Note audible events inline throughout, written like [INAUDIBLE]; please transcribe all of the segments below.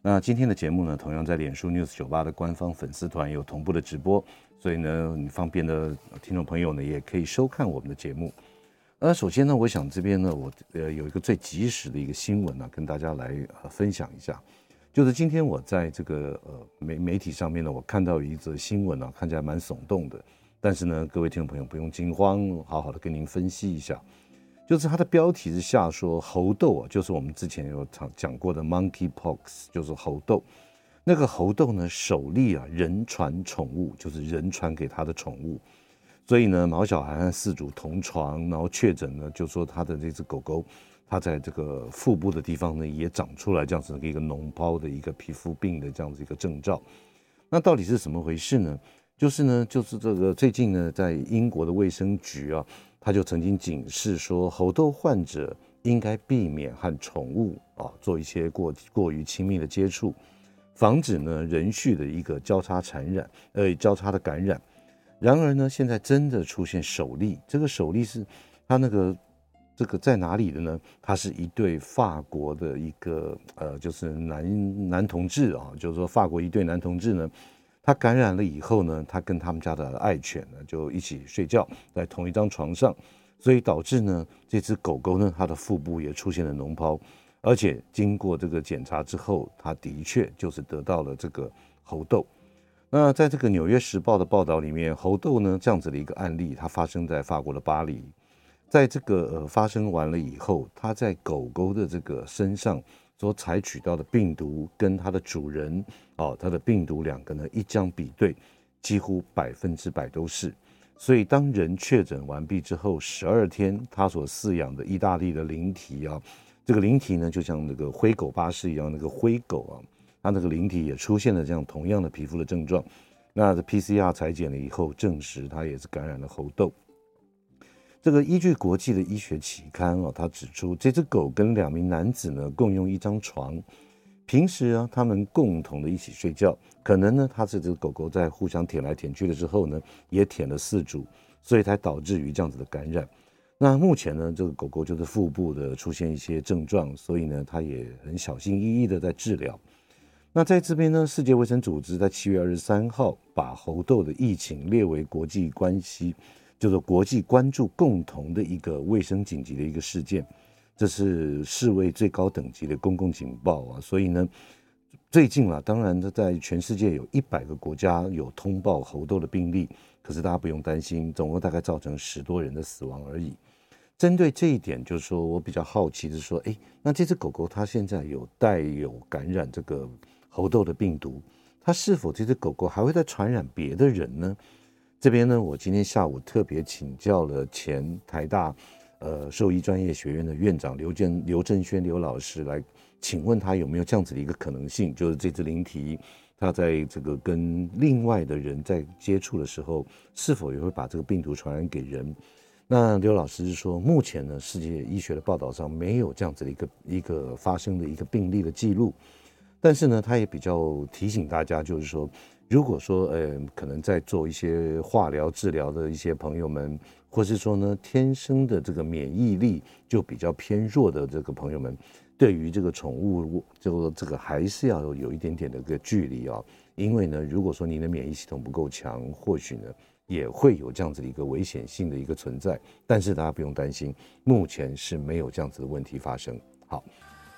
那今天的节目呢，同样在脸书 News 九八的官方粉丝团有同步的直播，所以呢，你方便的听众朋友呢，也可以收看我们的节目。那首先呢，我想这边呢，我呃有一个最及时的一个新闻呢，跟大家来呃分享一下，就是今天我在这个呃媒媒体上面呢，我看到一则新闻呢，看起来蛮耸动的，但是呢，各位听众朋友不用惊慌，好好的跟您分析一下，就是它的标题是下说猴痘啊，就是我们之前有讲讲过的 monkeypox，就是猴痘，那个猴痘呢，首例啊人传宠物，就是人传给他的宠物。所以呢，毛小孩和饲主同床，然后确诊呢，就说他的这只狗狗，它在这个腹部的地方呢，也长出来这样子的一个脓包的一个皮肤病的这样子一个征兆。那到底是怎么回事呢？就是呢，就是这个最近呢，在英国的卫生局啊，他就曾经警示说，猴痘患者应该避免和宠物啊做一些过过于亲密的接触，防止呢人畜的一个交叉传染，呃，交叉的感染。然而呢，现在真的出现首例，这个首例是他那个这个在哪里的呢？他是一对法国的一个呃，就是男男同志啊，就是说法国一对男同志呢，他感染了以后呢，他跟他们家的爱犬呢就一起睡觉在同一张床上，所以导致呢这只狗狗呢，它的腹部也出现了脓疱，而且经过这个检查之后，它的确就是得到了这个猴痘。那在这个《纽约时报》的报道里面，猴痘呢这样子的一个案例，它发生在法国的巴黎。在这个呃发生完了以后，它在狗狗的这个身上所采取到的病毒，跟它的主人哦，它的病毒两个呢一将比对，几乎百分之百都是。所以当人确诊完毕之后，十二天，他所饲养的意大利的灵体啊，这个灵体呢就像那个灰狗巴士一样，那个灰狗啊。他那个灵体也出现了这样同样的皮肤的症状，那 PCR 裁检了以后证实他也是感染了猴痘。这个依据国际的医学期刊啊，他指出这只狗跟两名男子呢共用一张床，平时啊他们共同的一起睡觉，可能呢他这只狗狗在互相舔来舔去了之后呢，也舔了四主，所以才导致于这样子的感染。那目前呢这个狗狗就是腹部的出现一些症状，所以呢他也很小心翼翼的在治疗。那在这边呢，世界卫生组织在七月二十三号把猴痘的疫情列为国际关系，就是国际关注共同的一个卫生紧急的一个事件，这是世卫最高等级的公共警报啊！所以呢，最近啊，当然在全世界有一百个国家有通报猴痘的病例，可是大家不用担心，总共大概造成十多人的死亡而已。针对这一点，就是说我比较好奇的是说，哎，那这只狗狗它现在有带有感染这个？猴痘的病毒，它是否这只狗狗还会再传染别的人呢？这边呢，我今天下午特别请教了前台大呃兽医专业学院的院长刘建刘正轩刘老师来，请问他有没有这样子的一个可能性，就是这只灵缇，它在这个跟另外的人在接触的时候，是否也会把这个病毒传染给人？那刘老师是说，目前呢，世界医学的报道上没有这样子的一个一个发生的一个病例的记录。但是呢，他也比较提醒大家，就是说，如果说呃，可能在做一些化疗治疗的一些朋友们，或是说呢，天生的这个免疫力就比较偏弱的这个朋友们，对于这个宠物，就这个还是要有一点点的一个距离啊。因为呢，如果说您的免疫系统不够强，或许呢，也会有这样子的一个危险性的一个存在。但是大家不用担心，目前是没有这样子的问题发生。好。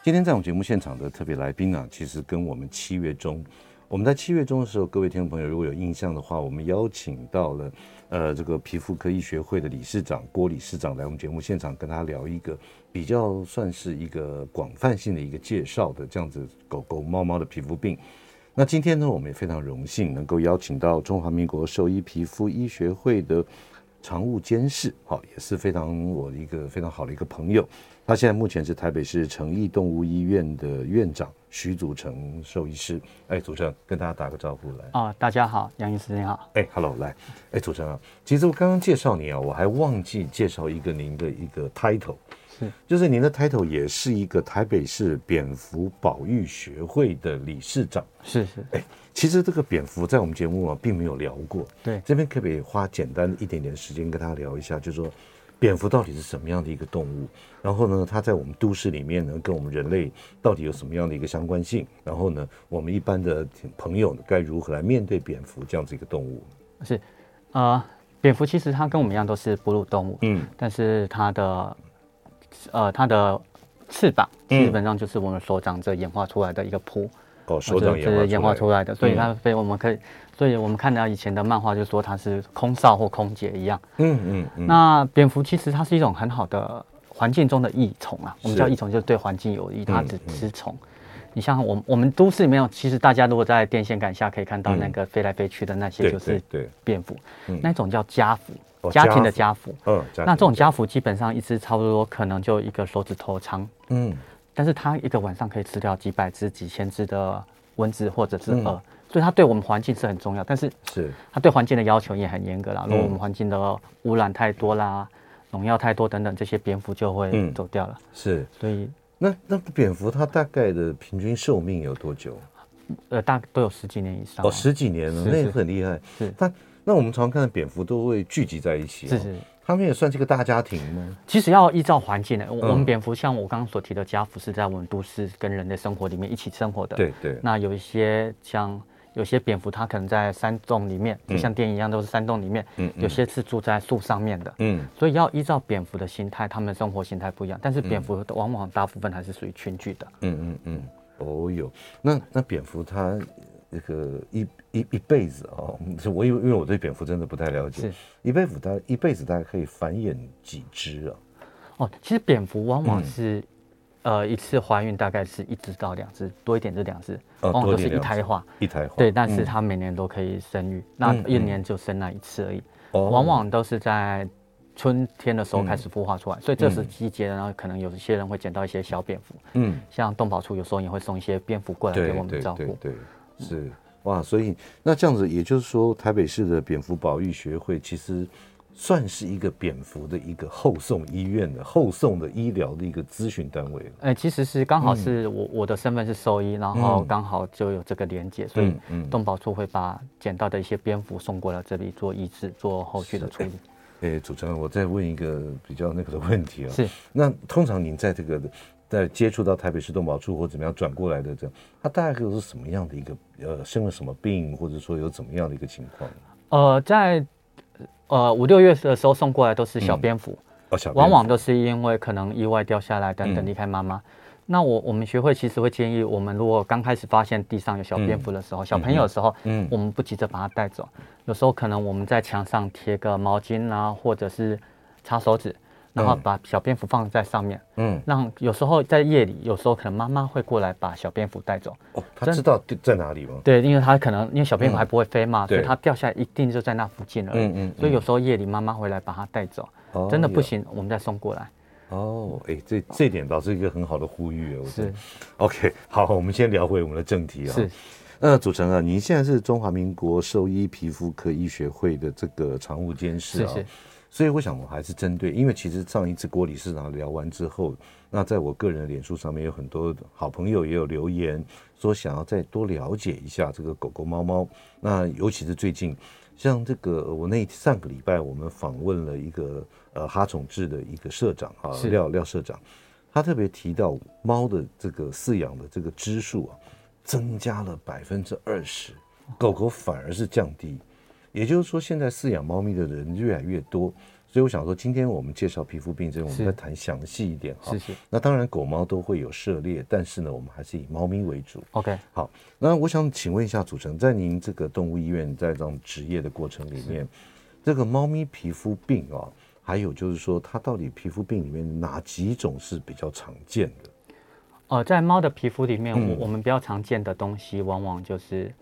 今天在我们节目现场的特别来宾啊，其实跟我们七月中，我们在七月中的时候，各位听众朋友如果有印象的话，我们邀请到了呃这个皮肤科医学会的理事长郭理事长来我们节目现场跟他聊一个比较算是一个广泛性的一个介绍的这样子狗狗猫猫的皮肤病。那今天呢，我们也非常荣幸能够邀请到中华民国兽医皮肤医学会的常务监事，好，也是非常我的一个非常好的一个朋友。他现在目前是台北市诚毅动物医院的院长徐祖成兽医师。哎，祖成跟大家打个招呼来。哦，大家好，杨医师你好。哎，Hello，来，哎，祖成啊，其实我刚刚介绍你啊，我还忘记介绍一个您的一个 title，是，就是您的 title 也是一个台北市蝙蝠保育学会的理事长。是是，哎。其实这个蝙蝠在我们节目啊，并没有聊过。对，这边可不可以花简单一点点时间跟大家聊一下，就是说蝙蝠到底是什么样的一个动物？然后呢，它在我们都市里面呢，跟我们人类到底有什么样的一个相关性？然后呢，我们一般的朋友该如何来面对蝙蝠这样子一个动物？是，呃，蝙蝠其实它跟我们一样都是哺乳动物，嗯，但是它的，呃，它的翅膀基本上就是我们手掌这演化出来的一个蹼。哦，手掌是演化出来的，所以它被我们可以，所以我们看到以前的漫画就说它是空少或空姐一样。嗯嗯嗯。那蝙蝠其实它是一种很好的环境中的益虫啊，我们叫益虫，就是对环境有益，它只吃虫。你像我们我们都市里面，其实大家如果在电线杆下可以看到那个飞来飞去的那些，就是蝙蝠，那种叫家蝠，家庭的家蝠。嗯。那这种家蝠基本上一只差不多可能就一个手指头长。嗯。但是它一个晚上可以吃掉几百只、几千只的蚊子或者是蛾，嗯、所以它对我们环境是很重要。但是是它对环境的要求也很严格啦。如果我们环境的污染太多啦、农药太多等等，这些蝙蝠就会走掉了。嗯、是，所以那那蝙蝠它大概的平均寿命有多久？呃，大概都有十几年以上。哦，十几年了，是是那也很厉害。是，但那我们常常看的蝙蝠都会聚集在一起、哦。是是。他们也算是个大家庭吗？其实要依照环境的，我们蝙蝠像我刚刚所提的家蝠是在我们都市跟人的生活里面一起生活的。对对。那有一些像有些蝙蝠，它可能在山洞里面，就像电影一样，都是山洞里面。嗯。有些是住在树上面的。嗯。所以要依照蝙蝠的心态，它们的生活形态不一样。但是蝙蝠往往大部分还是属于群居的。嗯嗯嗯。哦哟，那那蝙蝠它。这个一一一辈子啊，[LAUGHS] 我因为因为我对蝙蝠真的不太了解，是。一辈子它一辈子大概可以繁衍几只啊？哦，其实蝙蝠往往是，嗯、呃，一次怀孕大概是一只到两只，多一点就两只，往往都是一胎化，一胎化。对，但是它每年都可以生育，嗯、那一年就生那一次而已，嗯、往往都是在春天的时候开始孵化出来，嗯、所以这时季节呢，可能有一些人会捡到一些小蝙蝠，嗯，像动保处有时候也会送一些蝙蝠过来给我们照顾，对。对是哇，所以那这样子，也就是说，台北市的蝙蝠保育学会其实算是一个蝙蝠的一个后送医院的后送的医疗的一个咨询单位。哎、欸，其实是刚好是我、嗯、我的身份是兽医，然后刚好就有这个连接，所以动保处会把捡到的一些蝙蝠送过来这里做医治，做后续的处理。哎、欸，主持人，我再问一个比较那个的问题啊，是那通常您在这个。在接触到台北市动保处或怎么样转过来的这样，他大概是什么样的一个呃生了什么病，或者说有怎么样的一个情况？呃，在呃五六月的时候送过来都是小蝙蝠，嗯哦、小蝙蝠往往都是因为可能意外掉下来等等离开妈妈。嗯、那我我们学会其实会建议，我们如果刚开始发现地上有小蝙蝠的时候，嗯、小朋友的时候，嗯，我们不急着把它带走，有时候可能我们在墙上贴个毛巾啊，或者是擦手指。然后把小蝙蝠放在上面，嗯，让有时候在夜里，有时候可能妈妈会过来把小蝙蝠带走。哦，他知道在哪里吗？对，因为他可能因为小蝙蝠还不会飞嘛，所以它掉下来一定就在那附近了。嗯嗯。所以有时候夜里妈妈回来把它带走，真的不行，我们再送过来。哦，哎，这这点倒是一个很好的呼吁哦。是。OK，好，我们先聊回我们的正题啊。是。那祖诚啊，您现在是中华民国兽医皮肤科医学会的这个常务监事啊。是是。所以我想，我还是针对，因为其实上一次郭理事长聊完之后，那在我个人的脸书上面有很多好朋友也有留言，说想要再多了解一下这个狗狗猫猫。那尤其是最近，像这个我那上个礼拜我们访问了一个呃哈宠志的一个社长啊，廖廖社长，他特别提到猫的这个饲养的这个只数啊，增加了百分之二十，狗狗反而是降低。也就是说，现在饲养猫咪的人越来越多，所以我想说，今天我们介绍皮肤病症，我们再谈详细一点哈。是是。那当然，狗猫都会有涉猎，但是呢，我们还是以猫咪为主。OK。好，那我想请问一下主持人，在您这个动物医院在这种职业的过程里面，这个猫咪皮肤病啊，还有就是说，它到底皮肤病里面哪几种是比较常见的？呃，在猫的皮肤里面，我我们比较常见的东西，往往就是。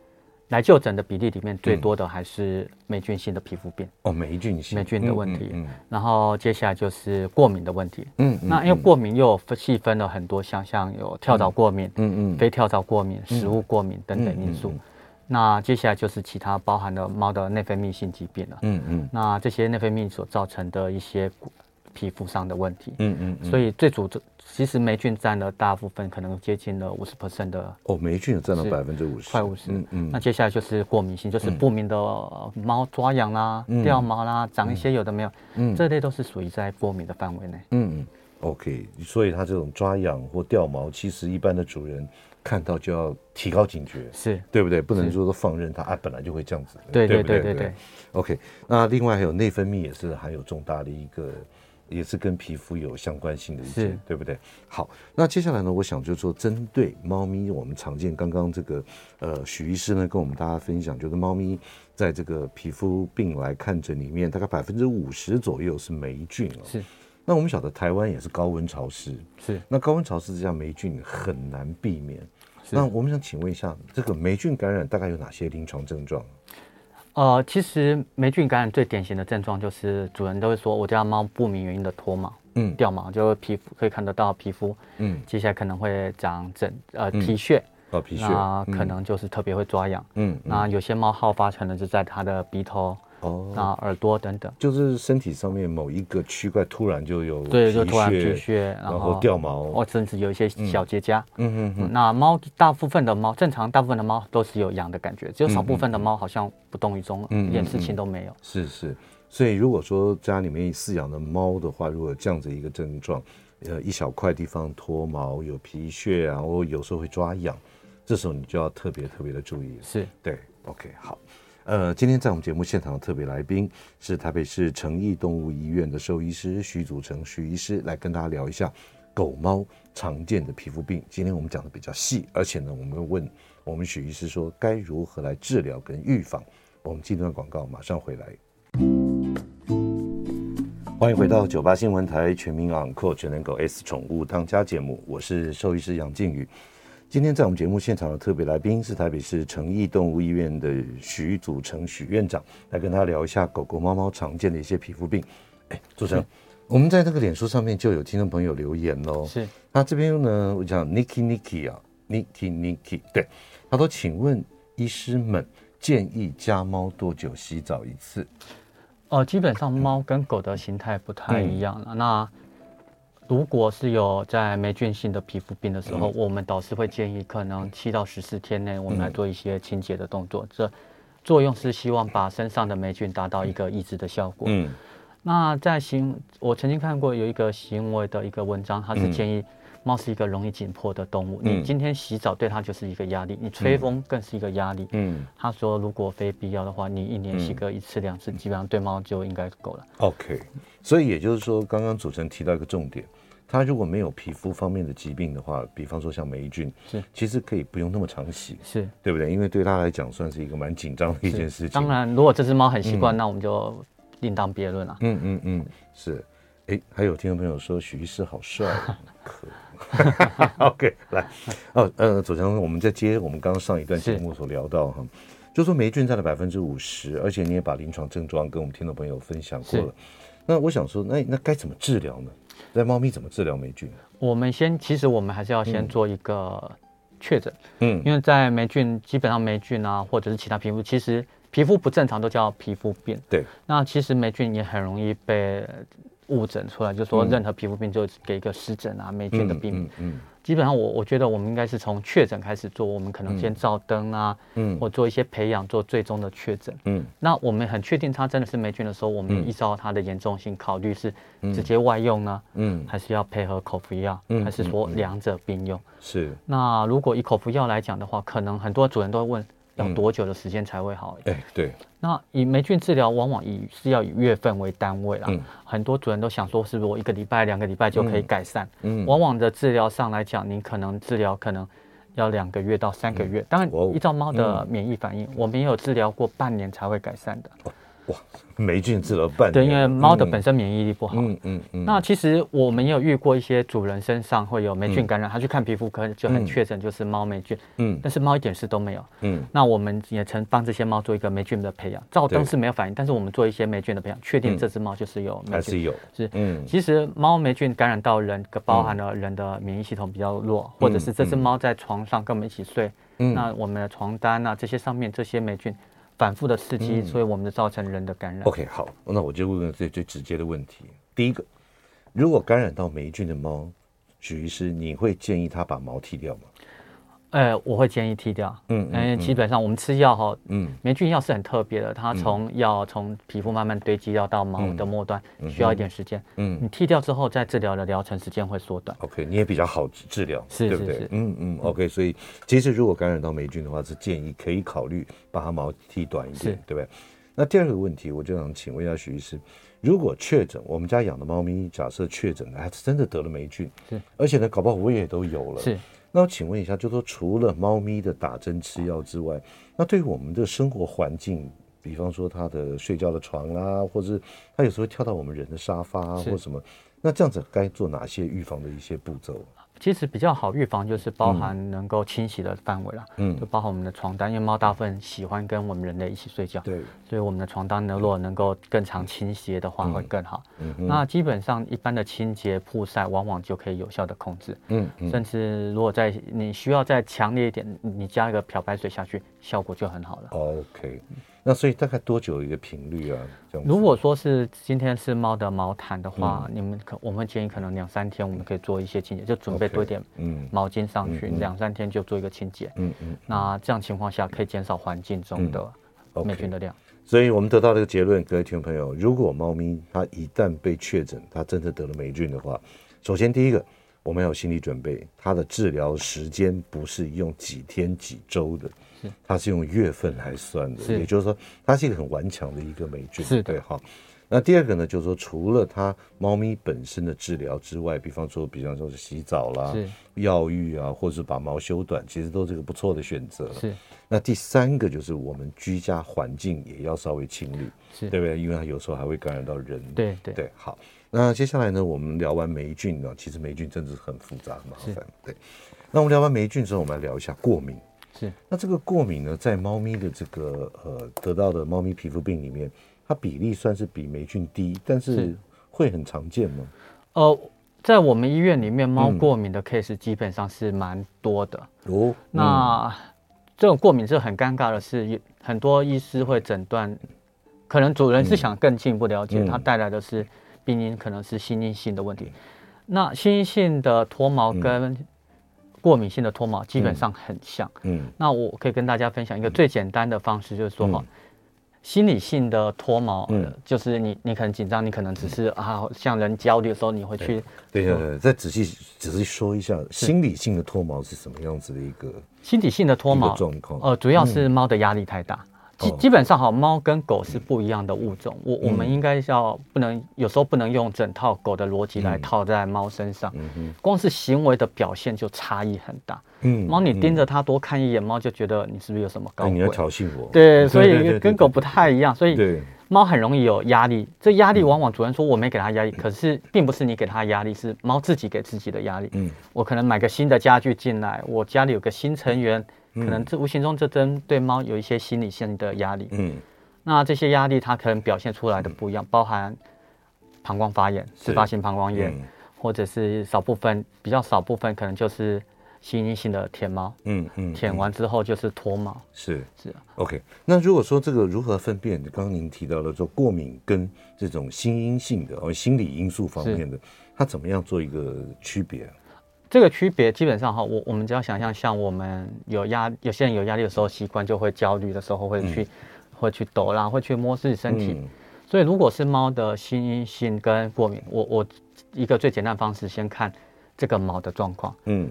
来就诊的比例里面最多的还是霉菌性的皮肤病哦，霉菌性霉菌的问题。嗯，然后接下来就是过敏的问题。嗯，那因为过敏又有细分了很多项，像有跳蚤过敏，嗯嗯，非跳蚤过敏、食物过敏等等因素。那接下来就是其他包含了猫的内分泌性疾病了。嗯嗯。那这些内分泌所造成的一些皮肤上的问题。嗯嗯。所以最主这，其实霉菌占了大部分，可能接近了五十 percent 的。哦，霉菌有占了百分之五十，快五十。嗯嗯。那接下来就是过敏性，就是不明的猫抓痒啦、掉毛啦、长一些有的没有，嗯，这类都是属于在过敏的范围内。嗯嗯。OK，所以它这种抓痒或掉毛，其实一般的主人。看到就要提高警觉，是对不对？不能说都放任它啊，本来就会这样子。对对对对对。OK，那另外还有内分泌也是含有重大的一个，也是跟皮肤有相关性的一些，对不对？好，那接下来呢，我想就是说，针对猫咪，我们常见刚刚这个呃许医师呢跟我们大家分享，就是猫咪在这个皮肤病来看诊里面，大概百分之五十左右是霉菌哦。是。那我们晓得台湾也是高温潮湿，是。那高温潮湿之下，霉菌很难避免。那我们想请问一下，这个霉菌感染大概有哪些临床症状？呃，其实霉菌感染最典型的症状就是主人都会说，我家猫不明原因的脱毛，嗯，掉毛，就皮肤可以看得到皮肤，嗯，接下来可能会长疹，呃，皮屑，哦，皮屑，那可能就是特别会抓痒，嗯，那有些猫好发可能就在它的鼻头。哦，那耳朵等等，就是身体上面某一个区块突然就有对，就突然皮屑，然后掉毛，哦，甚至有一些小结痂。嗯嗯嗯。那猫大部分的猫正常，大部分的猫都是有痒的感觉，只有少部分的猫好像不动于衷了，一点事情都没有。是是，所以如果说家里面饲养的猫的话，如果这样子一个症状，呃，一小块地方脱毛、有皮屑，然后有时候会抓痒，这时候你就要特别特别的注意。是对，OK，好。呃，今天在我们节目现场的特别来宾是台北市诚毅动物医院的兽医师徐祖成，徐医师，来跟大家聊一下狗猫常见的皮肤病。今天我们讲的比较细，而且呢，我们会问我们许医师说该如何来治疗跟预防。我们进段广告，马上回来。欢迎回到九八新闻台全民昂狗全能狗 S 宠物当家节目，我是兽医师杨靖宇。今天在我们节目现场的特别来宾是台北市诚毅动物医院的许祖成许院长，来跟他聊一下狗狗、猫猫常见的一些皮肤病。哎，祖承，我们在那个脸书上面就有听众朋友留言喽。是，那这边呢，我讲 Niki Niki 啊，Niki Niki，对，他说，请问医师们建议家猫多久洗澡一次？呃，基本上猫跟狗的形态不太一样了，嗯、那。如果是有在霉菌性的皮肤病的时候，嗯、我们导师会建议，可能七到十四天内，我们来做一些清洁的动作。嗯、这作用是希望把身上的霉菌达到一个抑制的效果。嗯，那在行，我曾经看过有一个行为的一个文章，它是建议猫是一个容易紧迫的动物，嗯、你今天洗澡对它就是一个压力，你吹风更是一个压力。嗯，他说如果非必要的话，你一年洗个一次两次，基本上对猫就应该够了。OK，所以也就是说，刚刚主持人提到一个重点。它如果没有皮肤方面的疾病的话，比方说像霉菌，是其实可以不用那么常洗，是对不对？因为对他来讲算是一个蛮紧张的一件事情。当然，如果这只猫很习惯，嗯、那我们就另当别论了。嗯嗯嗯，是。哎，还有听众朋友说许医师好帅，[LAUGHS] 可。[LAUGHS] OK，来，哦，呃，左强，我们再接我们刚刚上一段节目所聊到哈，就说霉菌占了百分之五十，而且你也把临床症状跟我们听众朋友分享过了。那我想说，那那该怎么治疗呢？在猫咪怎么治疗霉菌？我们先，其实我们还是要先做一个确诊，嗯，因为在霉菌基本上霉菌啊，或者是其他皮肤，其实皮肤不正常都叫皮肤病，对。那其实霉菌也很容易被误诊出来，就是说任何皮肤病就给一个湿疹啊，霉菌的病，嗯。嗯嗯。基本上我我觉得我们应该是从确诊开始做，我们可能先照灯啊，嗯，或做一些培养，做最终的确诊，嗯，那我们很确定它真的是霉菌的时候，我们依照它的严重性考虑是直接外用呢，嗯，还是要配合口服药，嗯，还是说两者并用？是。那如果以口服药来讲的话，可能很多主人都会问。要多久的时间才会好？哎、欸，对。那以霉菌治疗，往往以是要以月份为单位啦。嗯。很多主人都想说，是不是我一个礼拜、两个礼拜就可以改善？嗯。往往的治疗上来讲，你可能治疗可能要两个月到三个月。当然，依照猫的免疫反应，我们也有治疗过半年才会改善的。哇，霉菌治了半年。对，因为猫的本身免疫力不好。嗯嗯嗯。嗯，那其实我们也有遇过一些主人身上会有霉菌感染，嗯、他去看皮肤科就很确诊就是猫霉菌。嗯。但是猫一点事都没有。嗯。那我们也曾帮这些猫做一个霉菌的培养，照灯是没有反应，但是我们做一些霉菌的培养，确定这只猫就是有霉菌。还是有。是。嗯。其实猫霉菌感染到人，包含了人的免疫系统比较弱，嗯、或者是这只猫在床上跟我们一起睡，嗯、那我们的床单啊这些上面这些霉菌。反复的刺激，所以我们就造成人的感染。OK，好，那我就问个最最直接的问题。第一个，如果感染到霉菌的猫，许医师，你会建议他把毛剃掉吗？呃，我会建议剃掉，嗯，因为基本上我们吃药哈，嗯，霉菌药是很特别的，它从药从皮肤慢慢堆积要到毛的末端，需要一点时间，嗯，你剃掉之后再治疗的疗程时间会缩短。OK，你也比较好治疗，是，对不对？嗯嗯，OK，所以其实如果感染到霉菌的话，是建议可以考虑把它毛剃短一点，对不对？那第二个问题，我就想请问一下许医师，如果确诊，我们家养的猫咪假设确诊了，还真的得了霉菌，是，而且呢，搞不好我也都有了，是。那我请问一下，就说除了猫咪的打针吃药之外，那对于我们的生活环境，比方说它的睡觉的床啊，或者是它有时候会跳到我们人的沙发啊，或什么，那这样子该做哪些预防的一些步骤？其实比较好预防就是包含能够清洗的范围了，嗯，就包含我们的床单，因为猫大部分喜欢跟我们人类一起睡觉，对，所以我们的床单呢，如果能够更常清洁的话会更好。嗯，那基本上一般的清洁曝晒往往就可以有效的控制，嗯，甚至如果在你需要再强烈一点，你加一个漂白水下去，效果就很好了。OK。那所以大概多久一个频率啊？如果说是今天是猫的毛毯的话，嗯、你们可我们会建议可能两三天我们可以做一些清洁，就准备多一点嗯毛巾上去，两、三天就做一个清洁。嗯嗯。那这样情况下可以减少环境中的霉菌的量。嗯 okay、所以我们得到这个结论，各位听众朋友，如果猫咪它一旦被确诊，它真的得了霉菌的话，首先第一个我们要有心理准备，它的治疗时间不是用几天几周的。它是用月份来算的，也就是说，它是一个很顽强的一个霉菌。是的对，哈。那第二个呢，就是说，除了它猫咪本身的治疗之外，比方说，比方说是洗澡啦、药浴啊，或者是把毛修短，其实都是个不错的选择。是。那第三个就是我们居家环境也要稍微清理，是对不对？因为它有时候还会感染到人。对对对。好，那接下来呢，我们聊完霉菌呢，其实霉菌真的是很复杂、很麻烦。对。那我们聊完霉菌之后，我们来聊一下过敏。是，那这个过敏呢，在猫咪的这个呃得到的猫咪皮肤病里面，它比例算是比霉菌低，但是会很常见吗？呃，在我们医院里面，猫过敏的 case 基本上是蛮多的。哦、嗯，那这种过敏是很尴尬的是，很多医师会诊断，可能主人是想更进一步了解，它带来的是病因，可能是心因性的问题。嗯、那心因性的脱毛跟、嗯过敏性的脱毛基本上很像，嗯，嗯，那我可以跟大家分享一个最简单的方式，就是说哈，嗯、心理性的脱毛，嗯，就是你你可能紧张，你可能只是啊，像人焦虑的时候，你会去，对对对，再仔细仔细说一下，心理性的脱毛是什么样子的一个心理性的脱毛状况？呃，主要是猫的压力太大。嗯基基本上哈，猫跟狗是不一样的物种。我我们应该要不能有时候不能用整套狗的逻辑来套在猫身上。光是行为的表现就差异很大。嗯，猫你盯着它多看一眼，猫就觉得你是不是有什么搞鬼？你要挑衅我。对，所以跟狗不太一样。所以猫很容易有压力。这压力往往主人说我没给它压力，可是并不是你给它压力，是猫自己给自己的压力。嗯，我可能买个新的家具进来，我家里有个新成员。可能这无形中这针对猫有一些心理性的压力，嗯，那这些压力它可能表现出来的不一样，包含膀胱发炎、自发性膀胱炎，或者是少部分比较少部分可能就是心因性的舔猫，嗯嗯，舔完之后就是脱毛，是是 OK。那如果说这个如何分辨？刚刚您提到的说过敏跟这种心因性的哦心理因素方面的，它怎么样做一个区别？这个区别基本上哈，我我们只要想象，像我们有压，有些人有压力的时候，习惯就会焦虑的时候会去，嗯、会去抖然后，会去摸自己身体。嗯、所以如果是猫的心因性跟过敏，我我一个最简单的方式，先看这个毛的状况。嗯，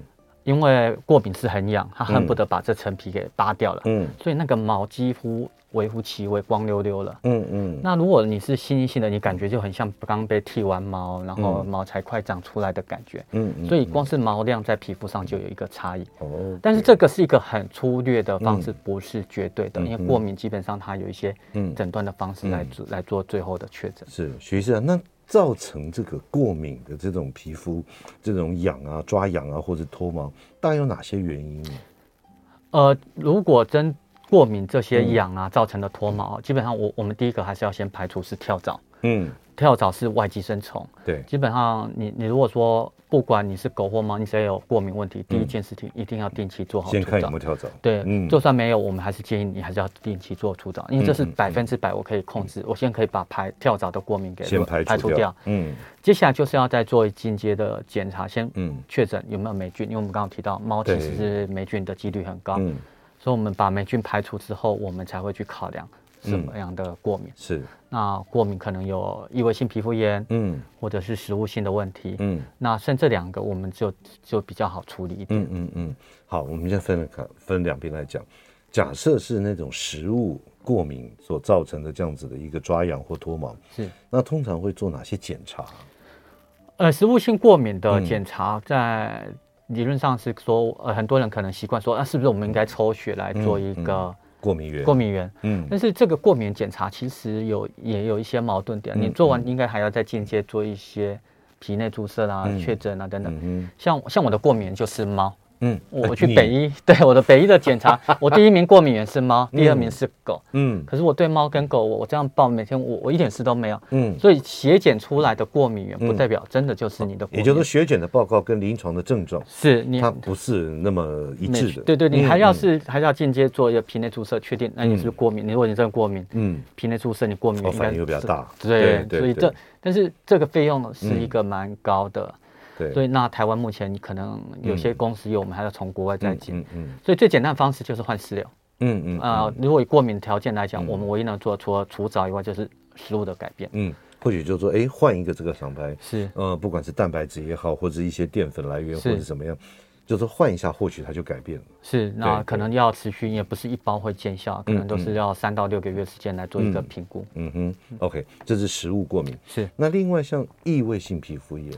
因为过敏是很痒，它恨不得把这层皮给扒掉了，嗯，所以那个毛几乎。微乎其微，光溜溜了。嗯嗯。那如果你是新性的，你感觉就很像刚被剃完毛，然后毛才快长出来的感觉。嗯嗯。所以光是毛量在皮肤上就有一个差异。哦。但是这个是一个很粗略的方式，不是绝对的，嗯、因为过敏基本上它有一些诊断的方式来做、嗯、来做最后的确诊。是徐医生，那造成这个过敏的这种皮肤这种痒啊、抓痒啊或者脱毛，大概有哪些原因呢？呃，如果真过敏这些痒啊造成的脱毛，基本上我我们第一个还是要先排除是跳蚤。嗯，跳蚤是外寄生虫。对，基本上你你如果说不管你是狗或猫，你只要有过敏问题，第一件事情一定要定期做好除蚤。先看有没有跳蚤。对，嗯，就算没有，我们还是建议你还是要定期做除蚤，因为这是百分之百我可以控制。我先可以把排跳蚤的过敏给先排排除掉。嗯，接下来就是要再做进阶的检查，先嗯确诊有没有霉菌，因为我们刚刚提到猫其实是霉菌的几率很高。嗯。所以，我们把霉菌排除之后，我们才会去考量什么样的过敏。嗯、是，那过敏可能有异位性皮肤炎，嗯，或者是食物性的问题，嗯，那剩这两个我们就就比较好处理一点。嗯嗯嗯。好，我们先分看分两边来讲。假设是那种食物过敏所造成的这样子的一个抓痒或脱毛，是，那通常会做哪些检查？呃，食物性过敏的检查在。嗯理论上是说，呃，很多人可能习惯说，那、啊、是不是我们应该抽血来做一个、过敏源？过敏源，嗯，但是这个过敏检查其实有也有一些矛盾点，嗯、你做完应该还要再间接做一些皮内注射啊、确诊、嗯、啊等等。像像我的过敏就是猫。嗯，我去北医，[LAUGHS] 对我的北医的检查，[LAUGHS] 我第一名过敏源是猫，第二名是狗。嗯，可是我对猫跟狗，我我这样报，每天我我一点事都没有。嗯，所以血检出来的过敏源不代表真的就是你的过敏。也就是说，血检的报告跟临床的症状是你它不是那么一致的。对对，你还要是还要间接做一个皮内注射，确定那你是不是过敏。你如果你真的过敏，嗯，皮内注射你过敏反应又比较大。对，所以这但是这个费用呢是一个蛮高的。对，所以那台湾目前可能有些公司有，我们还要从国外再进。嗯嗯。所以最简单的方式就是换饲料。嗯嗯。啊，如果以过敏条件来讲，我们唯一能做除了除藻以外，就是食物的改变。嗯，或许就是说，哎，换一个这个厂牌。是。呃，不管是蛋白质也好，或者一些淀粉来源，或者怎么样，就是换一下，或许它就改变了。是，那可能要持续，也不是一包会见效，可能都是要三到六个月时间来做一个评估。嗯哼。OK，这是食物过敏。是。那另外像异位性皮肤炎。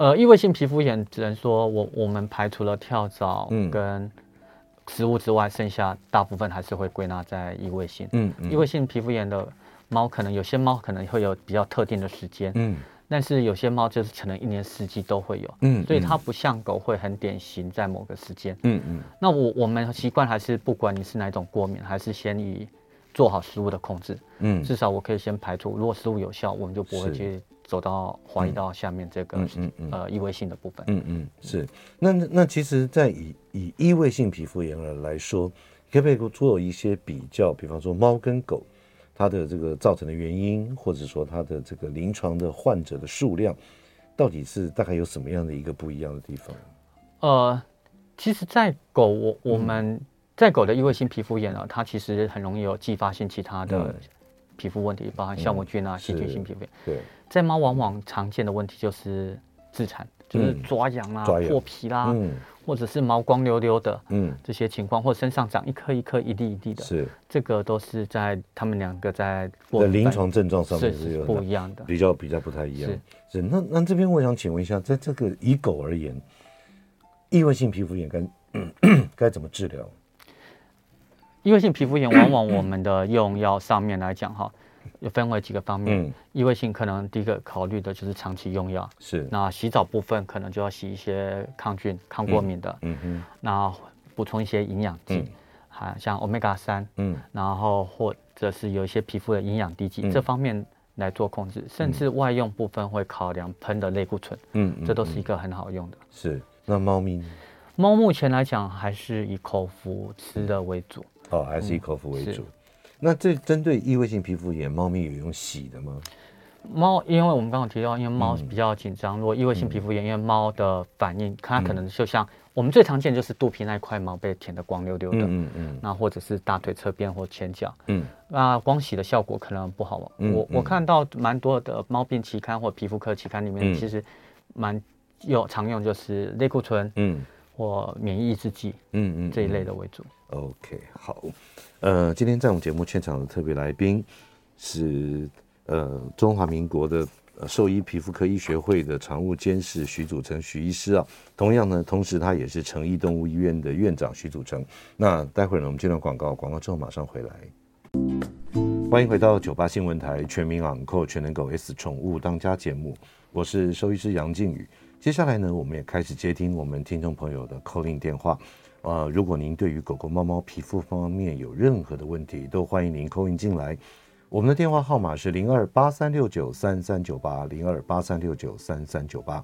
呃，异位性皮肤炎只能说我我们排除了跳蚤跟食物之外，嗯、剩下大部分还是会归纳在异位性。嗯，异、嗯、位性皮肤炎的猫，可能有些猫可能会有比较特定的时间。嗯，但是有些猫就是可能一年四季都会有。嗯，所以它不像狗会很典型在某个时间。嗯嗯。那我我们习惯还是不管你是哪种过敏，还是先以做好食物的控制。嗯，至少我可以先排除，如果食物有效，我们就不会去。走到怀疑到下面这个嗯嗯呃异位性的部分嗯嗯是那那其实，在以以异位性皮肤炎而来说，可不可以做一些比较？比方说猫跟狗，它的这个造成的原因，或者说它的这个临床的患者的数量，到底是大概有什么样的一个不一样的地方？呃，其实，在狗我我们在狗的异位性皮肤炎啊，它其实很容易有继发性其他的皮肤问题，包含酵母菌啊、细菌性皮肤炎。对。在猫往往常见的问题就是自残，就是抓痒啊、破皮啦，或者是毛光溜溜的，嗯，这些情况，或身上长一颗一颗、一粒一粒的，是。这个都是在他们两个在的临床症状上面是有不一样的，比较比较不太一样。是那那这边我想请问一下，在这个以狗而言，异位性皮肤炎该 [CLEARS THROAT] 该怎么治疗？异位性皮肤炎往往我们的用药上面来讲哈。又分为几个方面，嗯，异位性可能第一个考虑的就是长期用药，是。那洗澡部分可能就要洗一些抗菌、抗过敏的，嗯嗯。那补充一些营养剂，还像 Omega 三，嗯。然后或者是有一些皮肤的营养滴剂，这方面来做控制，甚至外用部分会考量喷的类固醇，嗯，这都是一个很好用的。是。那猫咪呢？猫目前来讲还是以口服吃的为主，哦，还是以口服为主。那这针对异位性皮肤炎，猫咪有用洗的吗？猫，因为我们刚刚提到，因为猫比较紧张，嗯、如果异位性皮肤炎，因为猫的反应，它可能就像、嗯、我们最常见就是肚皮那一块毛被舔得光溜溜的，嗯嗯，嗯。那或者是大腿侧边或前脚，嗯，那光洗的效果可能不好。嗯、我我看到蛮多的猫病期刊或皮肤科期刊里面，其实蛮有常用就是类固醇，嗯。或免疫抑制剂，嗯嗯这一类的为主。OK，好，呃，今天在我们节目现场的特别来宾是呃中华民国的兽医皮肤科医学会的常务监事徐祖成徐医师啊。同样呢，同时他也是诚毅动物医院的院长徐祖成。那待会儿呢，我们接段广告，广告之后马上回来。欢迎回到九八新闻台全民昂购全能狗 S 宠物当家节目，我是兽医师杨靖宇。接下来呢，我们也开始接听我们听众朋友的 call-in 电话。呃，如果您对于狗狗、猫猫皮肤方面有任何的问题，都欢迎您 call-in 进来。我们的电话号码是零二八三六九三三九八零二八三六九三三九八。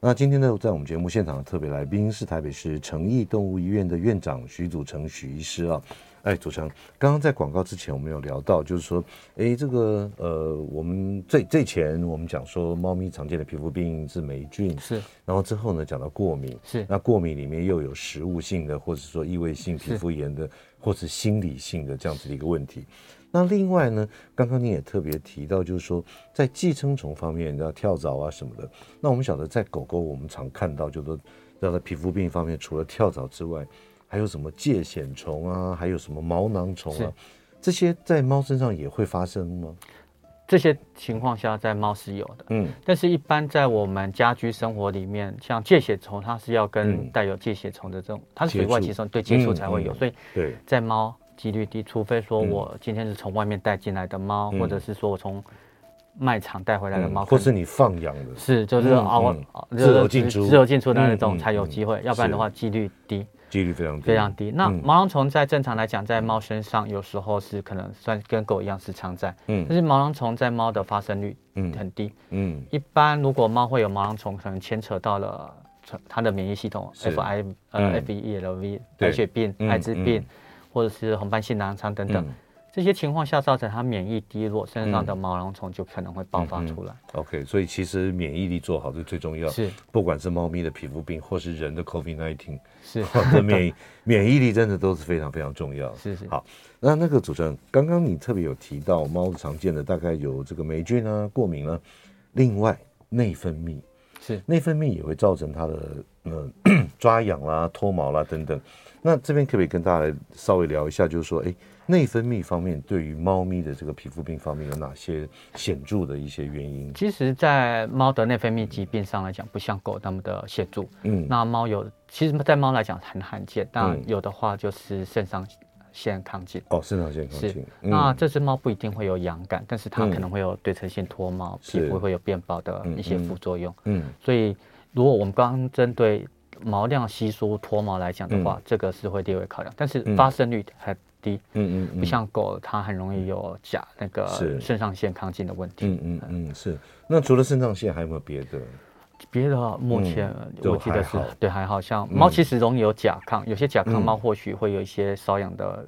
那今天呢，在我们节目现场的特别来宾是台北市诚毅动物医院的院长徐祖成许医师啊。哎，主持人，刚刚在广告之前，我们有聊到，就是说，哎，这个呃，我们最最前我们讲说，猫咪常见的皮肤病是霉菌，是，然后之后呢，讲到过敏，是，那过敏里面又有食物性的，或者说异味性皮肤炎的，是或是心理性的这样子的一个问题。那另外呢，刚刚你也特别提到，就是说，在寄生虫方面，要跳蚤啊什么的。那我们晓得，在狗狗我们常看到，就是说，在皮肤病方面，除了跳蚤之外，还有什么疥藓虫啊？还有什么毛囊虫啊？是。这些在猫身上也会发生吗？这些情况下在猫是有的，嗯，但是一般在我们家居生活里面，像疥血虫，它是要跟带有疥血虫的这种，嗯、它是属于外寄生，对接触才会有，嗯嗯、所以对。在猫几率低，除非说我今天是从外面带进来的猫，嗯、或者是说我从卖场带回来的猫，嗯、或是你放养的，是就是熬自由进出、自由进出的那种才有机会，要不然的话几率低。几率非常低，非常低。那毛囊虫在正常来讲，在猫身上有时候是可能算跟狗一样是常在，嗯，但是毛囊虫在猫的发生率嗯。很低，嗯，一般如果猫会有毛囊虫，可能牵扯到了它的免疫系统，F I 呃 F E E L V 白血病、艾滋病，或者是红斑性狼疮等等。这些情况下造成它免疫低落，身上的毛囊虫就可能会爆发出来。嗯嗯、OK，所以其实免疫力做好是最重要。是，不管是猫咪的皮肤病，或是人的 COVID-19，是 [LAUGHS] 这免免疫力真的都是非常非常重要。是是。好，那那个主持人，刚刚你特别有提到猫常见的大概有这个霉菌啊、过敏啊，另外内分泌是内分泌也会造成它的呃 [CLEARS THROAT] 抓痒啦、脱毛啦等等。那这边可不可以跟大家来稍微聊一下，就是说，哎。内分泌方面对于猫咪的这个皮肤病方面有哪些显著的一些原因？其实，在猫的内分泌疾病上来讲，不像狗那么的显著。嗯，那猫有，其实，在猫来讲很罕见，但有的话就是肾上腺亢进。哦，肾上腺亢进。是。那这只猫不一定会有痒感，但是它可能会有对称性脱毛，皮肤会有变薄的一些副作用。嗯。所以，如果我们刚刚针对毛量稀疏脱毛来讲的话，这个是会列为考量，但是发生率很。低，嗯嗯，不像狗，它很容易有甲那个肾上腺亢进的问题。嗯嗯嗯，是。那除了肾上腺，还有没有别的？别的目前我记得是对，还好像猫其实容易有甲亢，有些甲亢猫或许会有一些瘙痒的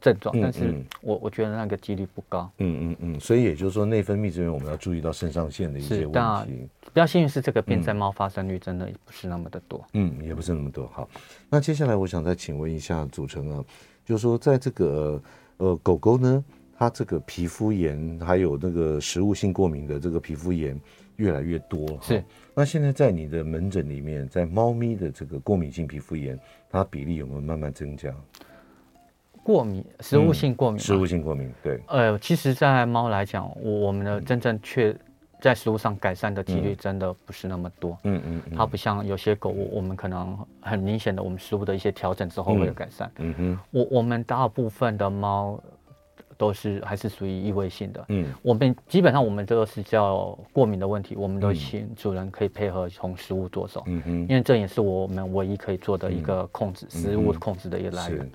症状，但是我我觉得那个几率不高。嗯嗯嗯，所以也就是说，内分泌这边我们要注意到肾上腺的一些问题。比较幸运是这个病在猫发生率真的不是那么的多。嗯，也不是那么多。好，那接下来我想再请问一下祖成啊。就是说，在这个呃狗狗呢，它这个皮肤炎还有那个食物性过敏的这个皮肤炎越来越多。是。那现在在你的门诊里面，在猫咪的这个过敏性皮肤炎，它比例有没有慢慢增加？过敏，食物性过敏。食物性过敏，对。呃，其实，在猫来讲，我们的真正确。在食物上改善的几率真的不是那么多，嗯嗯，它不像有些狗，我们可能很明显的，我们食物的一些调整之后会有改善，嗯哼，我我们大部分的猫都是还是属于异位性的，嗯，我们基本上我们这个是叫过敏的问题，我们都请主人可以配合从食物着手，嗯哼，因为这也是我们唯一可以做的一个控制食物控制的一个来源。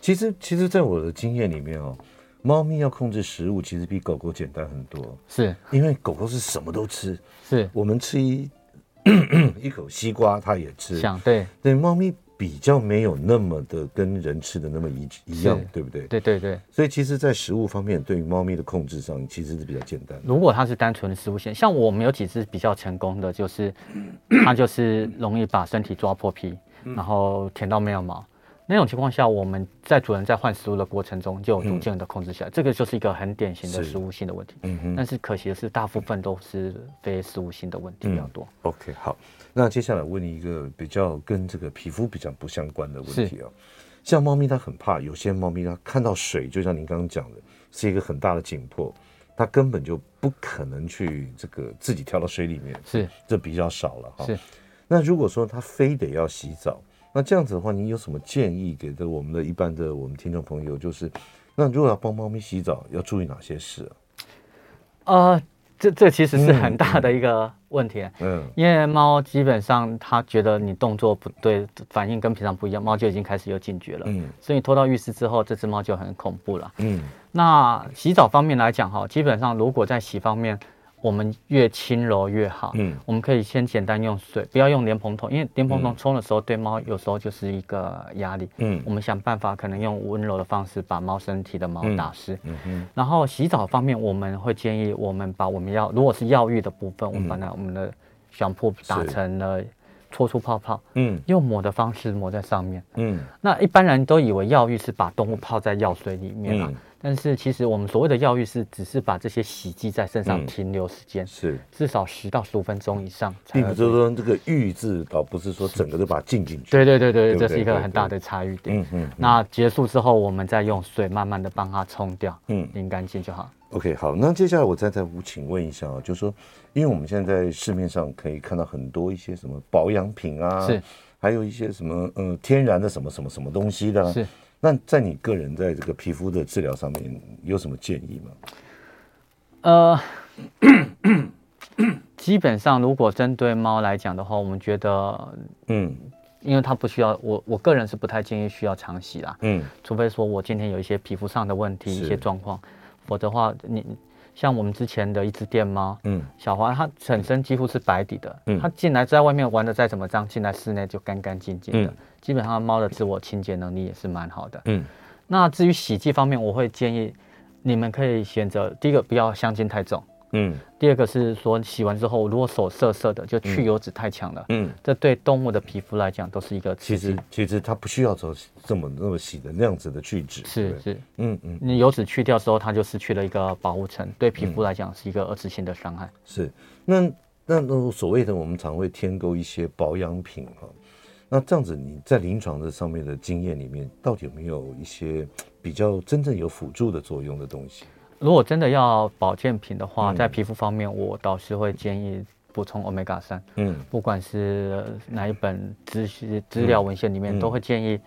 其实，其实，在我的经验里面哦。猫咪要控制食物，其实比狗狗简单很多。是，因为狗狗是什么都吃。是，我们吃一 [COUGHS] 一口西瓜，它也吃。想对对，猫咪比较没有那么的跟人吃的那么一一样，对不对？对对对。所以其实，在食物方面，对于猫咪的控制上，其实是比较简单。如果它是单纯的食物线，像我们有几只比较成功的，就是它就是容易把身体抓破皮，然后舔到没有毛。那种情况下，我们在主人在换食物的过程中就有逐渐的控制下来，嗯、这个就是一个很典型的食物性的问题。嗯哼。但是可惜的是，大部分都是非食物性的问题比较多。嗯、OK，好，那接下来问你一个比较跟这个皮肤比较不相关的问题啊、哦。像猫咪它很怕，有些猫咪它看到水，就像您刚刚讲的，是一个很大的紧迫，它根本就不可能去这个自己跳到水里面。是，这比较少了哈。是。那如果说它非得要洗澡，那这样子的话，你有什么建议给的我们的一般的我们听众朋友？就是，那如果要帮猫咪洗澡，要注意哪些事啊？呃，这这其实是很大的一个问题。嗯，因为猫基本上它觉得你动作不对，反应跟平常不一样，猫就已经开始有警觉了。嗯，所以拖到浴室之后，这只猫就很恐怖了。嗯，那洗澡方面来讲哈，基本上如果在洗方面。我们越轻柔越好。嗯，我们可以先简单用水，不要用莲蓬头，因为莲蓬头冲的时候对猫有时候就是一个压力。嗯，我们想办法可能用温柔的方式把猫身体的毛打湿。嗯嗯。然后洗澡方面，我们会建议我们把我们要如果是药浴的部分，我们把那我们的香铺打成了搓出泡泡。嗯，用抹的方式抹在上面。嗯，那一般人都以为药浴是把动物泡在药水里面啊。但是其实我们所谓的药浴是只是把这些洗剂在身上停留时间、嗯、是至少十到十五分钟以上，并不是说这个浴字倒不是说整个都把它浸进去。对对对对，这是一个很大的差异点。嗯嗯。那结束之后，我们再用水慢慢的帮它冲掉，嗯，淋干净就好。OK，好，那接下来我再再请问一下啊，就是说，因为我们现在在市面上可以看到很多一些什么保养品啊，是，还有一些什么嗯天然的什么什么什么东西的、啊，是。那在你个人在这个皮肤的治疗上面有什么建议吗？呃，[COUGHS] 基本上如果针对猫来讲的话，我们觉得，嗯，因为它不需要，我我个人是不太建议需要常洗啦，嗯，除非说我今天有一些皮肤上的问题，一些状况，否则的话你。像我们之前的一只电猫，嗯，小花，它本身几乎是白底的，嗯，它进来在外面玩的再怎么脏，进来室内就干干净净的，嗯，基本上猫的自我清洁能力也是蛮好的，嗯。那至于洗剂方面，我会建议你们可以选择第一个不要香精太重。嗯，第二个是说洗完之后，如果手涩涩的，就去油脂太强了。嗯，这对动物的皮肤来讲都是一个。其实其实它不需要做这么那么洗的那样子的去脂。是是，嗯嗯，你油脂去掉之后，它就失去了一个保护层，对皮肤来讲是一个二次性的伤害。是，那那那所谓的我们常会添购一些保养品哈，那这样子你在临床的上面的经验里面，到底有没有一些比较真正有辅助的作用的东西？如果真的要保健品的话，在皮肤方面，我倒是会建议补充欧米伽三。嗯，不管是哪一本资资料文献里面，都会建议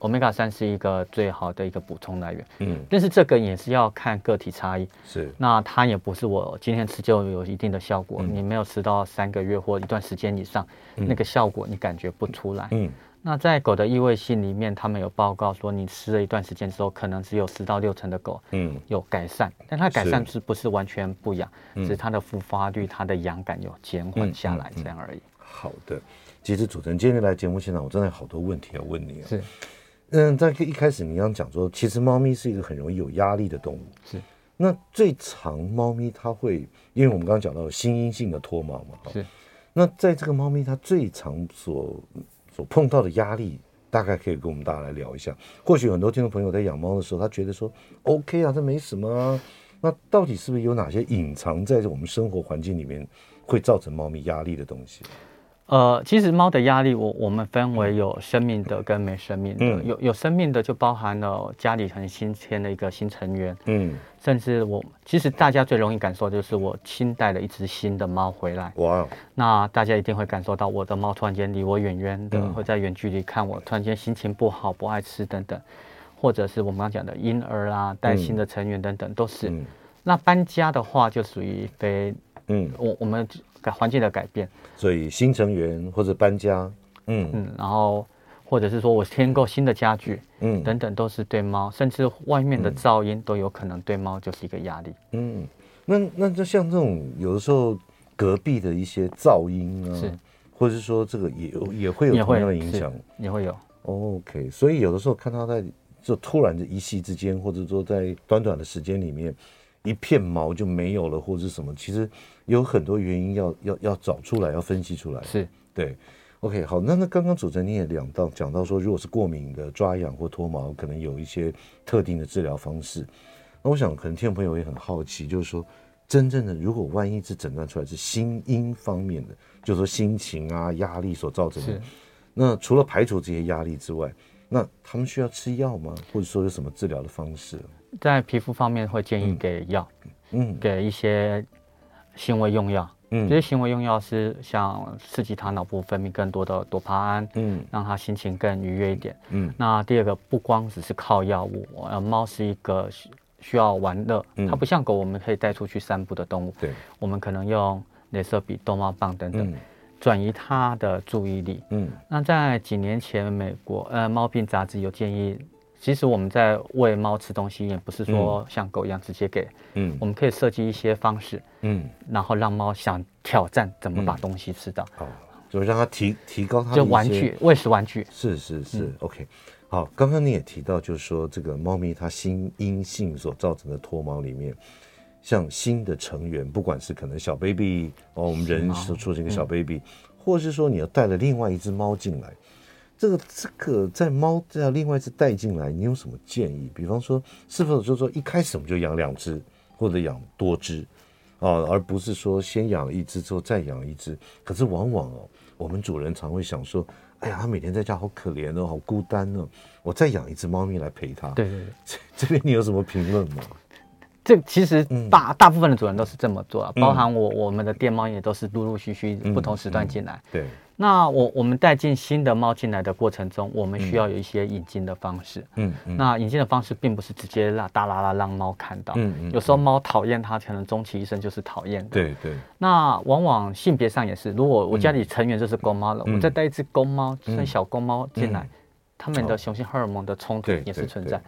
欧米伽三是一个最好的一个补充来源。嗯，但是这个也是要看个体差异。是，那它也不是我今天吃就有一定的效果。你没有吃到三个月或一段时间以上，那个效果你感觉不出来。嗯。那在狗的异味性里面，他们有报告说，你吃了一段时间之后，可能只有十到六成的狗，嗯，有改善，但它改善是不是完全不痒？只是它的复发率、它的痒感有减缓下来这样而已。好的，其实主持人今天来节目现场，我真的有好多问题要问你啊。是，嗯，在一开始你刚讲说，其实猫咪是一个很容易有压力的动物。是，那最常猫咪它会，因为我们刚刚讲到心因性的脱毛嘛，是，那在这个猫咪它最常所所碰到的压力，大概可以跟我们大家来聊一下。或许很多听众朋友在养猫的时候，他觉得说，OK 啊，这没什么啊。那到底是不是有哪些隐藏在我们生活环境里面，会造成猫咪压力的东西？呃，其实猫的压力，我我们分为有生命的跟没生命的。嗯、有有生命的就包含了家里很新添的一个新成员。嗯，甚至我其实大家最容易感受就是我新带了一只新的猫回来。哇，那大家一定会感受到我的猫突然间离我远远的，嗯、会在远距离看我，突然间心情不好，不爱吃等等，或者是我们刚讲的婴儿啊，带新的成员等等，都是。嗯、那搬家的话就属于非，嗯，我我们。环境的改变，所以新成员或者搬家，嗯嗯，然后或者是说我添购新的家具，嗯，等等都是对猫，甚至外面的噪音都有可能对猫就是一个压力。嗯，那那就像这种有的时候隔壁的一些噪音啊，是，或者是说这个也也会有同样的影响，也会有。OK，所以有的时候看他在就突然的一夕之间，或者说在短短的时间里面。一片毛就没有了，或者什么，其实有很多原因要要要找出来，要分析出来。是对 OK，好，那那刚刚主持人你也讲到讲到说，如果是过敏的抓痒或脱毛，可能有一些特定的治疗方式。那我想，可能听众朋友也很好奇，就是说，真正的如果万一是诊断出来是心因方面的，就是说心情啊、压力所造成的，那除了排除这些压力之外，那他们需要吃药吗？或者说有什么治疗的方式？在皮肤方面会建议给药，嗯，给一些行为用药。嗯，这些行为用药是像刺激他脑部分泌更多的多巴胺，嗯，让他心情更愉悦一点。嗯，那第二个不光只是靠药物，呃，猫是一个需要玩乐，它不像狗，我们可以带出去散步的动物。对，我们可能用镭射笔、逗猫棒等等，转移它的注意力。嗯，那在几年前，美国呃猫病杂志有建议。其实我们在喂猫吃东西，也不是说像狗一样直接给，嗯，我们可以设计一些方式，嗯，然后让猫想挑战怎么把东西吃到，哦，就让它提提高它的就玩具喂食玩具，是是是，OK，好，刚刚你也提到，就是说这个猫咪它心阴性所造成的脱毛里面，像新的成员，不管是可能小 baby 哦，我们人是出现一个小 baby，或者是说你要带了另外一只猫进来。这个这个在猫这样另外一只带进来，你有什么建议？比方说，是否就是说一开始我们就养两只，或者养多只，啊，而不是说先养一只之后再养一只。可是往往哦，我们主人常会想说，哎呀，它每天在家好可怜哦，好孤单哦，我再养一只猫咪来陪它。对对对，[LAUGHS] 这边你有什么评论吗？这其实大大部分的主人都是这么做，包含我我们的店猫也都是陆陆续续不同时段进来。对。那我我们带进新的猫进来的过程中，我们需要有一些引进的方式。嗯，嗯，那引进的方式并不是直接让大啦啦让猫看到。嗯嗯。有时候猫讨厌它，可能终其一生就是讨厌的。对对。那往往性别上也是，如果我家里成员就是公猫了，我再带一只公猫，生小公猫进来，他们的雄性荷尔蒙的冲突也是存在。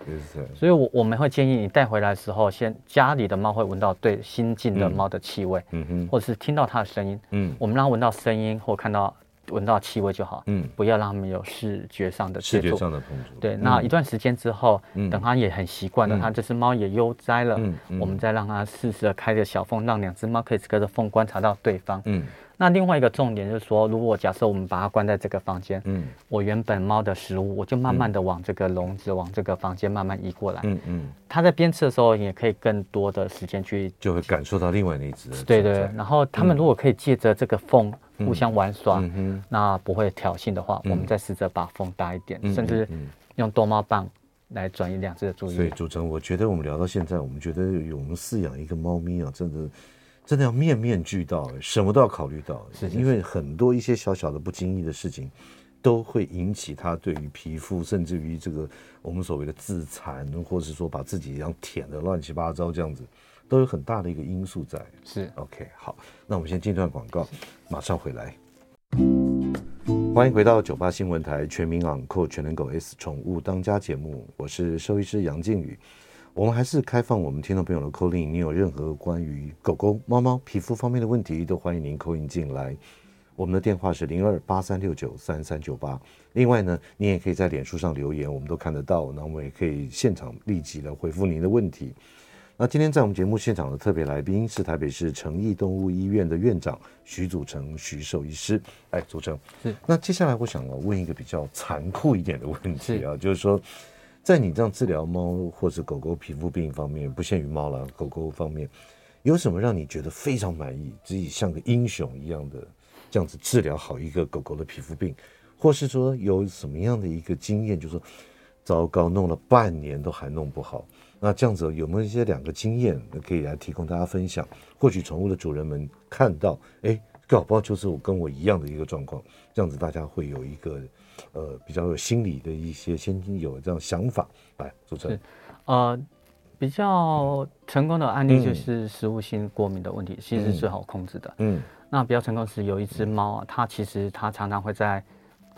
所以，我我们会建议你带回来的时候，先家里的猫会闻到对新进的猫的气味，嗯嗯，或者是听到它的声音，嗯，我们让它闻到声音或看到。闻到气味就好，嗯，不要让他们有视觉上的视觉上的碰触。对，那一段时间之后，嗯，等它也很习惯了，它这只猫也悠哉了，嗯，我们再让它适时的开个小缝，让两只猫可以隔着缝观察到对方，嗯。那另外一个重点就是说，如果假设我们把它关在这个房间，嗯，我原本猫的食物，我就慢慢的往这个笼子、往这个房间慢慢移过来，嗯嗯，它在边吃的时候，也可以更多的时间去，就会感受到另外那一只。对对，然后他们如果可以借着这个缝互相玩耍，嗯那不会挑衅的话，我们再试着把风大一点，甚至用逗猫棒来转移两只的注意力。所以，主持人，我觉得我们聊到现在，我们觉得我们饲养一个猫咪啊，真的。真的要面面俱到，什么都要考虑到，是因为很多一些小小的不经意的事情，都会引起它对于皮肤，甚至于这个我们所谓的自残，或是说把自己一样舔的乱七八糟这样子，都有很大的一个因素在。是 OK，好，那我们先进段广告，马上回来。欢迎回到九八新闻台全民昂扣全能狗 S 宠物当家节目，我是兽医师杨靖宇。我们还是开放我们听众朋友的 call in，你有任何关于狗狗、猫猫皮肤方面的问题，都欢迎您 call in 进来。我们的电话是零二八三六九三三九八。另外呢，你也可以在脸书上留言，我们都看得到，那我们也可以现场立即来回复您的问题。那今天在我们节目现场的特别来宾是台北市诚毅动物医院的院长徐祖成徐兽医师。哎，祖成是。那接下来我想要问一个比较残酷一点的问题啊，是就是说。在你这样治疗猫或者狗狗皮肤病方面，不限于猫了，狗狗方面，有什么让你觉得非常满意，自己像个英雄一样的这样子治疗好一个狗狗的皮肤病，或是说有什么样的一个经验，就是说糟糕，弄了半年都还弄不好，那这样子有没有一些两个经验可以来提供大家分享？或许宠物的主人们看到，哎，搞不好就是我跟我一样的一个状况，这样子大家会有一个。呃，比较有心理的一些先有这样想法来主持人。呃，比较成功的案例就是食物性过敏的问题，嗯、其实是最好控制的。嗯，那比较成功是有一只猫啊，它其实它常常会在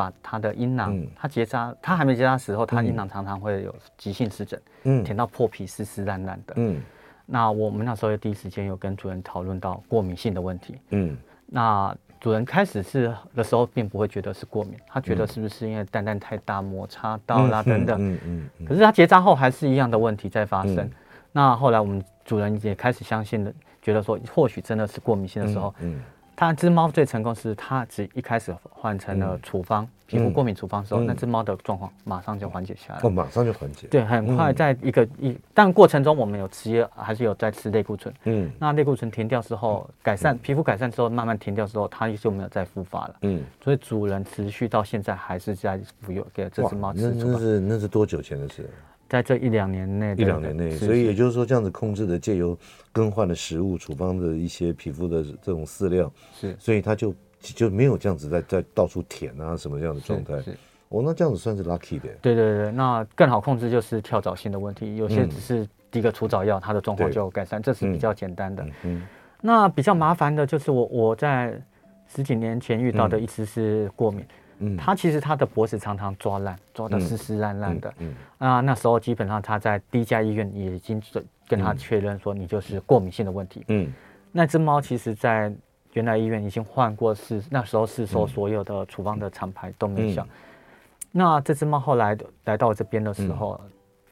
把他的阴囊，嗯、它结扎，他还没结扎时候，他阴囊常常会有急性湿疹，嗯，舔到破皮湿湿烂烂的。嗯，那我们那时候第一时间有跟主人讨论到过敏性的问题。嗯，那。主人开始是的时候，并不会觉得是过敏，他觉得是不是因为蛋蛋太大摩擦到啦等等。嗯嗯嗯。可是他结扎后还是一样的问题在发生。那后来我们主人也开始相信了，觉得说或许真的是过敏性的时候，嗯，它只猫最成功是它只一开始换成了处方，皮肤过敏处方的时候，那只猫的状况马上就缓解下来。哦，马上就缓解。对，很快，在一个一，但过程中我们有吃，还是有在吃类固醇。嗯，那类固醇停掉之后，改善皮肤改善之后，慢慢停掉之后，它就没有再复发了。嗯，所以主人持续到现在还是在服用给这只猫吃。那那是那是多久前的事？在这一两年内，一两年内，所以也就是说，这样子控制的，借由更换的食物、处方的一些皮肤的这种饲料，是，所以它就就没有这样子在在到处舔啊什么这样的状态。是，哦，那这样子算是 lucky 的。对对对，那更好控制就是跳蚤性的问题，有些只是滴一个除蚤药，它的状况就改善，这是比较简单的。嗯，那比较麻烦的就是我我在十几年前遇到的一次是过敏。嗯，他其实他的脖子常常抓烂，抓得湿湿烂烂的。嗯，啊，那时候基本上他在第一家医院也已经跟他确认说，你就是过敏性的问题。嗯，那只猫其实在原来医院已经换过是，那时候是说所有的处方的厂牌都没效。那这只猫后来来到这边的时候。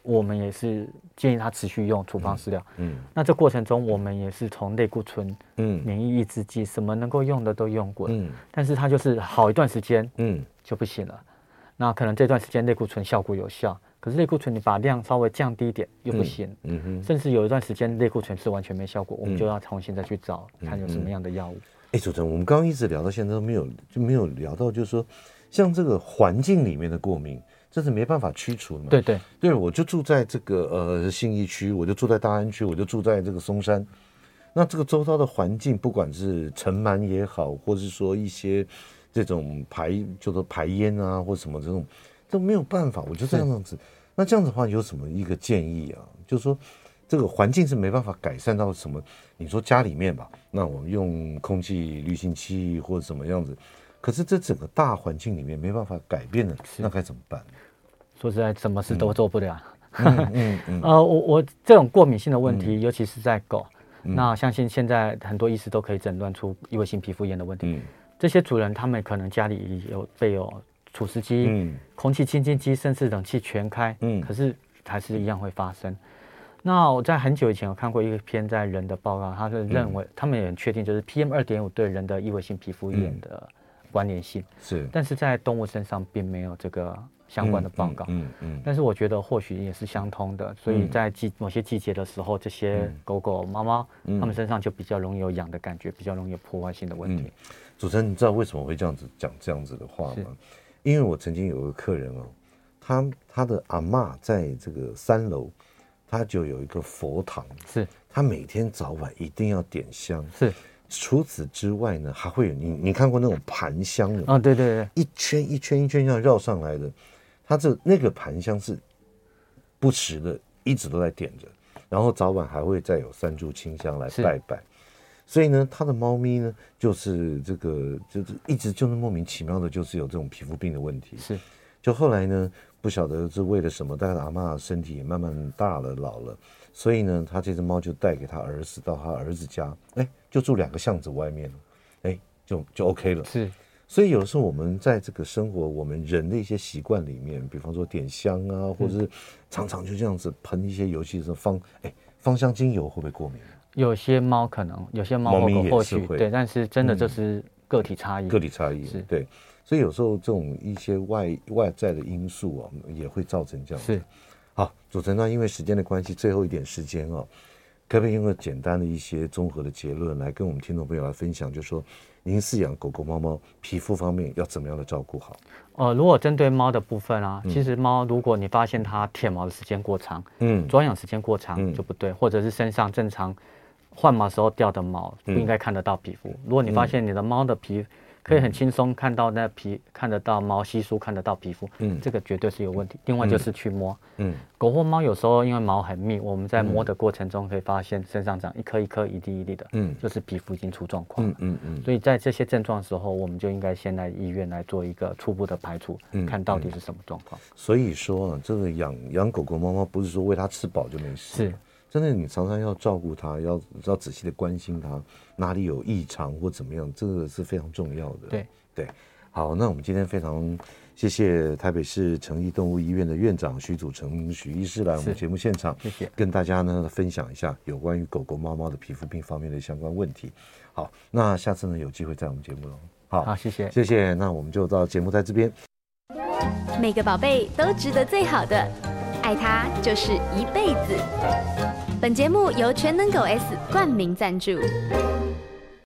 我们也是建议他持续用处方饲料。嗯，那这过程中我们也是从类固醇、嗯，免疫抑制剂，什么能够用的都用过。嗯，但是它就是好一段时间，嗯，就不行了。那可能这段时间类固醇效果有效，可是类固醇你把量稍微降低一点又不行。嗯哼，甚至有一段时间类固醇是完全没效果，我们就要重新再去找看有什么样的药物。哎，主持人，我们刚刚一直聊到现在都没有就没有聊到，就是说像这个环境里面的过敏。这是没办法驱除的嘛？对对对，我就住在这个呃信义区，我就住在大安区，我就住在这个松山。那这个周遭的环境，不管是尘螨也好，或是说一些这种排，就说排烟啊，或什么这种都没有办法。我就这样子。那这样子的话，有什么一个建议啊？就是说这个环境是没办法改善到什么？你说家里面吧，那我们用空气滤清器或者什么样子。可是这整个大环境里面没办法改变的，那该怎么办？说实在，什么事都做不了。嗯嗯嗯。[LAUGHS] 呃，我我这种过敏性的问题，嗯、尤其是在狗，嗯、那相信现在很多医师都可以诊断出异位性皮肤炎的问题。嗯、这些主人他们可能家里有备有除湿机、嗯、空气清净机，甚至冷气全开。嗯。可是还是一样会发生。那我在很久以前有看过一个篇在人的报告，他是认为、嗯、他们也很确定，就是 PM 二点五对人的异位性皮肤炎的。嗯关联性是，但是在动物身上并没有这个相关的报告。嗯嗯。但是我觉得或许也是相通的，所以在季某些季节的时候，这些狗狗、猫猫，它们身上就比较容易有痒的感觉，比较容易有破坏性的问题。主持人，你知道为什么会这样子讲这样子的话吗？因为我曾经有个客人哦，他他的阿妈在这个三楼，他就有一个佛堂，是他每天早晚一定要点香，是。除此之外呢，还会有你你看过那种盘香的吗？啊，对对对，一圈一圈一圈这样绕上来的，它这那个盘香是不时的，一直都在点着，然后早晚还会再有三炷清香来拜拜。所以呢，它的猫咪呢，就是这个就是一直就是莫名其妙的，就是有这种皮肤病的问题。是，就后来呢，不晓得是为了什么，但是阿妈身体也慢慢大了老了。所以呢，他这只猫就带给他儿子到他儿子家，哎，就住两个巷子外面，哎，就就 OK 了。是，所以有的时候我们在这个生活，我们人的一些习惯里面，比方说点香啊，或者是常常就这样子喷一些油，其实芳，哎，芳香精油会不会过敏？有些猫可能，有些猫或狗或许会，对，但是真的就是个体差异，嗯、个体差异是对。所以有时候这种一些外外在的因素啊，也会造成这样子。是。好，主持人，那因为时间的关系，最后一点时间哦，可不可以用个简单的一些综合的结论来跟我们听众朋友来分享？就是说，您饲养狗狗、猫猫，皮肤方面要怎么样的照顾好？呃，如果针对猫的部分啊，其实猫如果你发现它舔毛的时间过长，嗯，抓痒时间过长就不对，嗯、或者是身上正常换毛时候掉的毛不应该看得到皮肤。嗯、如果你发现你的猫的皮，可以很轻松看到那皮，看得到毛稀疏，看得到皮肤，嗯，这个绝对是有问题。另外就是去摸，嗯，狗或猫有时候因为毛很密，我们在摸的过程中可以发现身上长一颗一颗、一粒一粒的，嗯，就是皮肤已经出状况，嗯嗯嗯。所以在这些症状的时候，我们就应该先来医院来做一个初步的排除，看到底是什么状况。所以说啊，这个养养狗狗、猫猫不是说喂它吃饱就没事，是。真的，你常常要照顾它，要要仔细的关心它，哪里有异常或怎么样，这个是非常重要的。对对，好，那我们今天非常谢谢台北市诚毅动物医院的院长徐祖成徐医师来我们节目现场，谢谢，跟大家呢分享一下有关于狗狗、猫猫的皮肤病方面的相关问题。好，那下次呢有机会在我们节目喽。好，好，谢谢，谢谢。那我们就到节目在这边。每个宝贝都值得最好的，爱它就是一辈子。本节目由全能狗 S 冠名赞助。